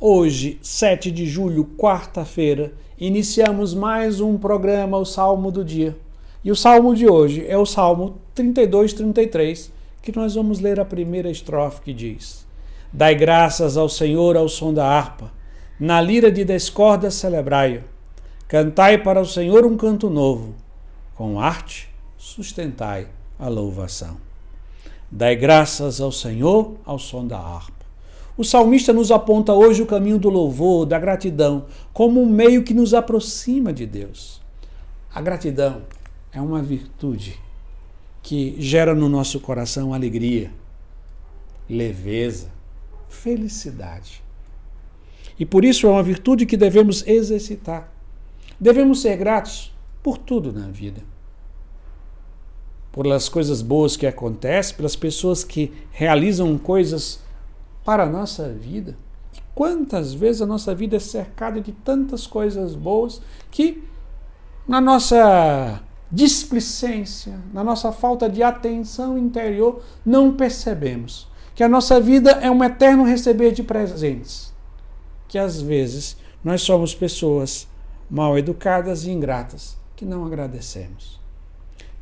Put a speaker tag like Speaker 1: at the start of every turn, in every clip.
Speaker 1: Hoje, 7 de julho, quarta-feira, iniciamos mais um programa, o Salmo do Dia. E o salmo de hoje é o Salmo 32, 33, que nós vamos ler a primeira estrofe que diz: Dai graças ao Senhor ao som da harpa, na lira de descorda celebrai-o. Cantai para o Senhor um canto novo, com arte sustentai a louvação. Dai graças ao Senhor ao som da harpa. O salmista nos aponta hoje o caminho do louvor, da gratidão, como um meio que nos aproxima de Deus. A gratidão é uma virtude que gera no nosso coração alegria, leveza, felicidade. E por isso é uma virtude que devemos exercitar. Devemos ser gratos por tudo na vida. Pelas coisas boas que acontecem, pelas pessoas que realizam coisas para a nossa vida. E quantas vezes a nossa vida é cercada de tantas coisas boas que, na nossa displicência, na nossa falta de atenção interior, não percebemos que a nossa vida é um eterno receber de presentes. Que às vezes nós somos pessoas mal educadas e ingratas que não agradecemos.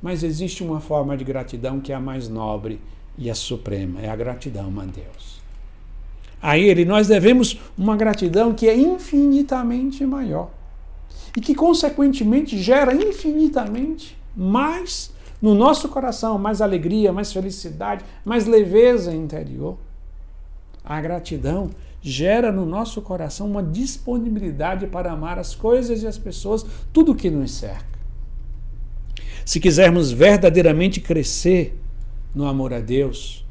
Speaker 1: Mas existe uma forma de gratidão que é a mais nobre e a suprema, é a gratidão a Deus a Ele, nós devemos uma gratidão que é infinitamente maior e que, consequentemente, gera infinitamente mais no nosso coração, mais alegria, mais felicidade, mais leveza interior. A gratidão gera no nosso coração uma disponibilidade para amar as coisas e as pessoas, tudo que nos cerca. Se quisermos verdadeiramente crescer no amor a Deus,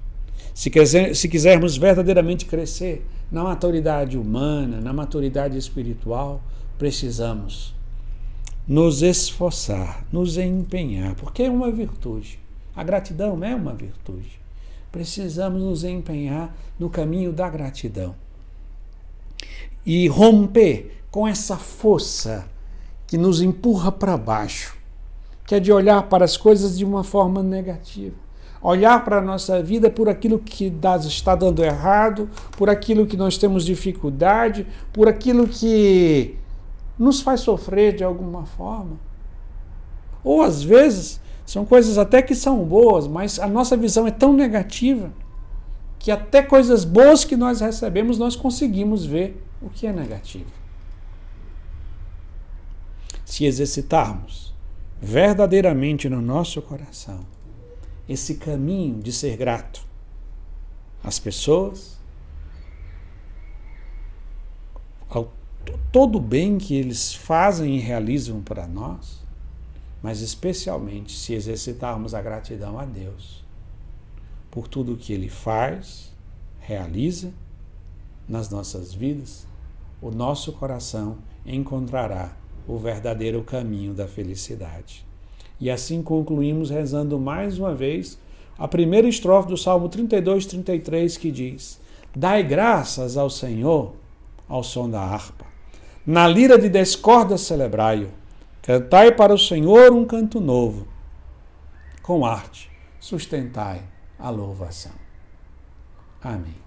Speaker 1: se, quiser, se quisermos verdadeiramente crescer na maturidade humana, na maturidade espiritual, precisamos nos esforçar, nos empenhar, porque é uma virtude. A gratidão é uma virtude. Precisamos nos empenhar no caminho da gratidão e romper com essa força que nos empurra para baixo, que é de olhar para as coisas de uma forma negativa olhar para a nossa vida por aquilo que está dando errado, por aquilo que nós temos dificuldade, por aquilo que nos faz sofrer de alguma forma. Ou às vezes são coisas até que são boas, mas a nossa visão é tão negativa que até coisas boas que nós recebemos nós conseguimos ver o que é negativo. Se exercitarmos verdadeiramente no nosso coração esse caminho de ser grato às pessoas, ao todo o bem que eles fazem e realizam para nós, mas especialmente se exercitarmos a gratidão a Deus por tudo o que Ele faz, realiza nas nossas vidas, o nosso coração encontrará o verdadeiro caminho da felicidade. E assim concluímos rezando mais uma vez a primeira estrofe do Salmo 32, 33, que diz: Dai graças ao Senhor ao som da harpa. Na lira de descorda celebrai-o. Cantai para o Senhor um canto novo. Com arte sustentai a louvação. Amém.